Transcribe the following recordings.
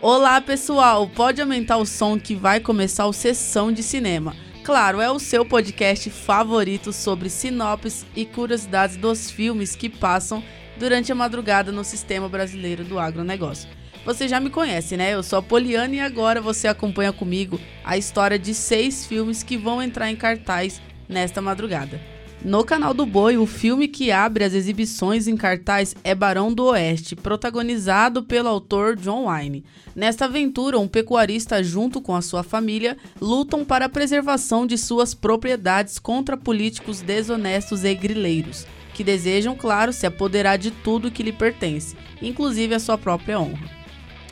Olá pessoal, pode aumentar o som que vai começar o Sessão de Cinema. Claro, é o seu podcast favorito sobre sinopses e curiosidades dos filmes que passam durante a madrugada no sistema brasileiro do agronegócio. Você já me conhece, né? Eu sou a Poliana e agora você acompanha comigo a história de seis filmes que vão entrar em cartaz nesta madrugada. No canal do Boi, o filme que abre as exibições em cartaz é Barão do Oeste, protagonizado pelo autor John Wayne. Nesta aventura, um pecuarista junto com a sua família lutam para a preservação de suas propriedades contra políticos desonestos e grileiros, que desejam, claro, se apoderar de tudo que lhe pertence, inclusive a sua própria honra.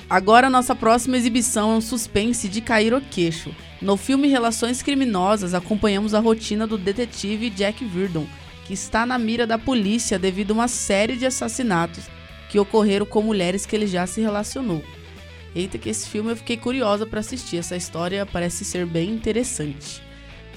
Agora, nossa próxima exibição é um suspense de cair o queixo. No filme Relações Criminosas, acompanhamos a rotina do detetive Jack Virdon, que está na mira da polícia devido a uma série de assassinatos que ocorreram com mulheres que ele já se relacionou. Eita, que esse filme eu fiquei curiosa para assistir. Essa história parece ser bem interessante.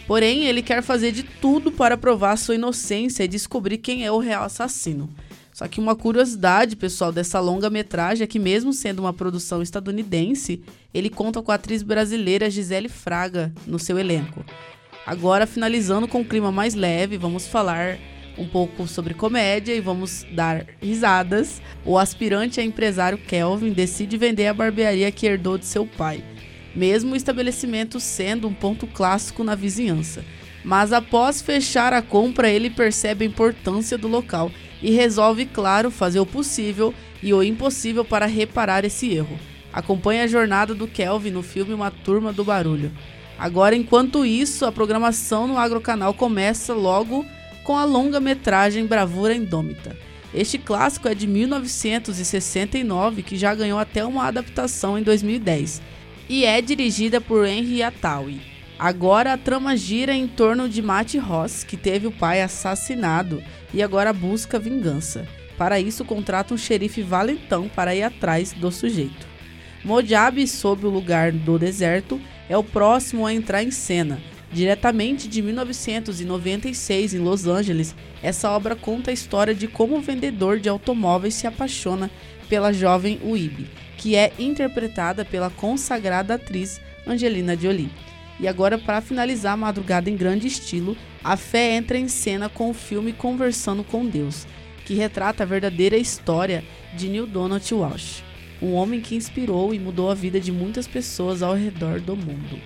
Porém, ele quer fazer de tudo para provar sua inocência e descobrir quem é o real assassino. Só que uma curiosidade, pessoal, dessa longa-metragem é que, mesmo sendo uma produção estadunidense, ele conta com a atriz brasileira Gisele Fraga no seu elenco. Agora, finalizando com um clima mais leve, vamos falar um pouco sobre comédia e vamos dar risadas. O aspirante a empresário Kelvin decide vender a barbearia que herdou de seu pai, mesmo o estabelecimento sendo um ponto clássico na vizinhança. Mas após fechar a compra, ele percebe a importância do local e resolve, claro, fazer o possível e o impossível para reparar esse erro. Acompanhe a jornada do Kelvin no filme Uma Turma do Barulho. Agora, enquanto isso, a programação no Agrocanal começa logo com a longa-metragem Bravura Indômita. Este clássico é de 1969, que já ganhou até uma adaptação em 2010, e é dirigida por Henry Atawi. Agora a trama gira em torno de Matt Ross, que teve o pai assassinado e agora busca vingança. Para isso, contrata um xerife valentão para ir atrás do sujeito. Mojave, sob o lugar do deserto, é o próximo a entrar em cena. Diretamente de 1996 em Los Angeles, essa obra conta a história de como o vendedor de automóveis se apaixona pela jovem Weeb, que é interpretada pela consagrada atriz Angelina Jolie. E agora, para finalizar a madrugada em grande estilo, a fé entra em cena com o filme Conversando com Deus, que retrata a verdadeira história de Neil Donald Walsh, um homem que inspirou e mudou a vida de muitas pessoas ao redor do mundo.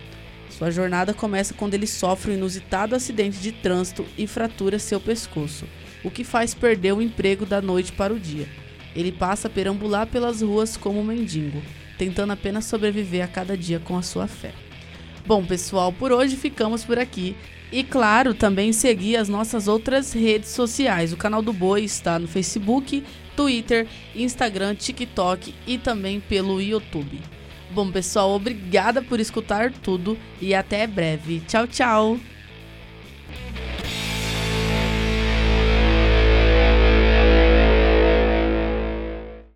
Sua jornada começa quando ele sofre um inusitado acidente de trânsito e fratura seu pescoço, o que faz perder o emprego da noite para o dia. Ele passa a perambular pelas ruas como um mendigo, tentando apenas sobreviver a cada dia com a sua fé. Bom, pessoal, por hoje ficamos por aqui. E claro, também seguir as nossas outras redes sociais. O canal do Boi está no Facebook, Twitter, Instagram, TikTok e também pelo YouTube. Bom, pessoal, obrigada por escutar tudo e até breve. Tchau, tchau!